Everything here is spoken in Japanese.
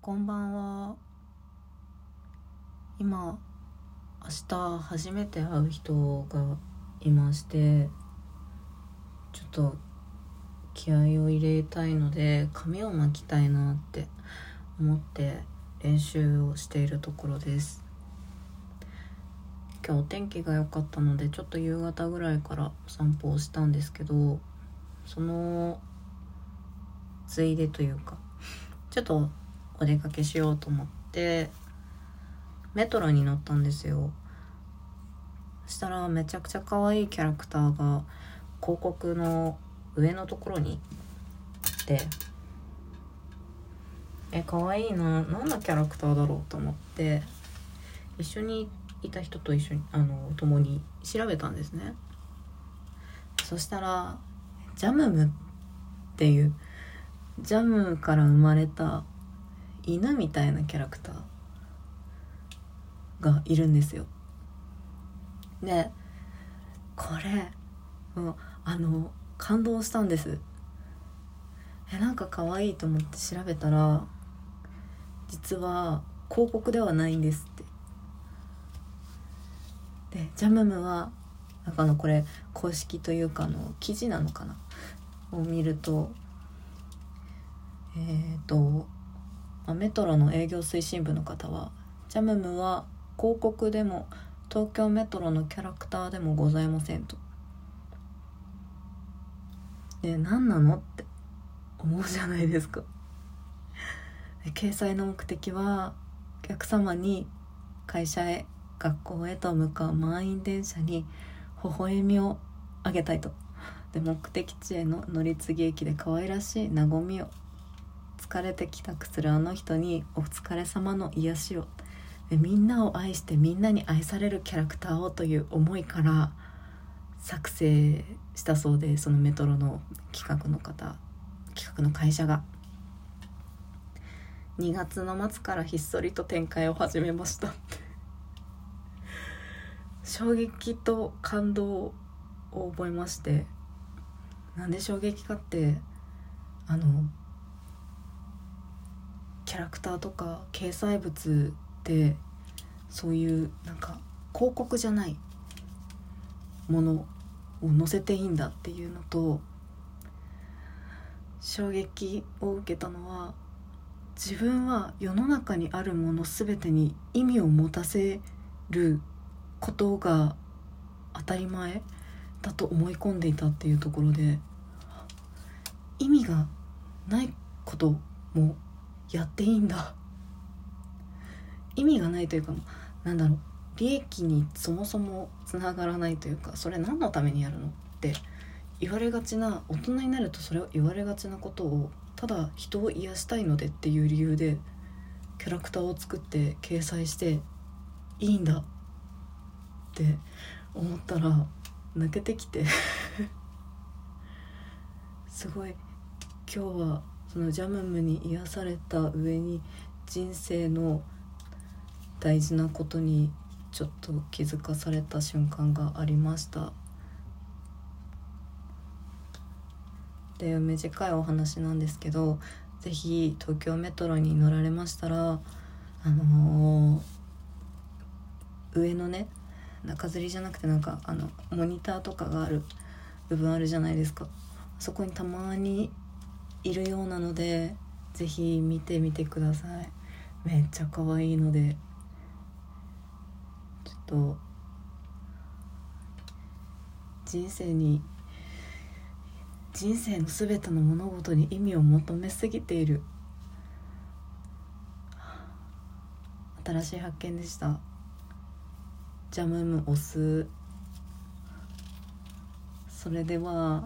こんばんは。今明日初めて会う人がいましてちょっと気合を入れたいので髪を巻きたいなって思って練習をしているところです。今日お天気が良かったのでちょっと夕方ぐらいからお散歩をしたんですけどそのついでというかちょっとお出かけしようと思ってメトロに乗ったんですよ。そしたらめちゃくちゃ可愛いキャラクターが広告の上のところにでえ可愛いな何のキャラクターだろうと思って一緒にいた人と一緒にあの共に調べたんですね。そしたらジャムムっていうジャムから生まれた犬みたいなキャラクターがいるんですよ。でこれもうあの感動したんです。えなんか可愛いと思って調べたら実は広告ではないんですって。でジャムムはなんかあのこれ公式というかの記事なのかな？を見るとえっ、ー、とメトロの営業推進部の方はジャムムは広告でも東京メトロのキャラクターでもございませんと。で何なのって思うじゃないですか。掲載の目的はお客様に会社へ学校へと向かう満員電車に微笑みをあげたいとで目的地への乗り継ぎ駅で可愛らしい和みを疲れて帰宅するあの人にお疲れ様の癒しを。みんなを愛してみんなに愛されるキャラクターをという思いから作成したそうでそのメトロの企画の方企画の会社が。2月の末からひっそりと展開を始めました。衝撃と感動を覚えまして。なんで衝撃かってあのキャラクターとか掲載物でそういうなんか広告じゃないものを載せていいんだっていうのと衝撃を受けたのは自分は世の中にあるもの全てに意味を持たせることが当たり前だと思い込んでいたっていうところで意味がないこともやっていいんだ。意味がないというかなんだろう。利益にそもそもつながらないというかそれ何のためにやるのって言われがちな大人になるとそれを言われがちなことをただ人を癒したいのでっていう理由でキャラクターを作って掲載していいんだって思ったら泣けてきて。すごい。今日はそのジャムムに癒された上に人生の大事なことにちょっと気づかされた瞬間がありました。で短いお話なんですけど是非東京メトロに乗られましたらあのー、上のね中吊りじゃなくてなんかあのモニターとかがある部分あるじゃないですか。そこにたまにいるようなので是非見てみてください。めっちゃ可愛いので。ちょっと人生に人生の全ての物事に意味を求めすぎている。新しい発見でした。ジャムムオス。それでは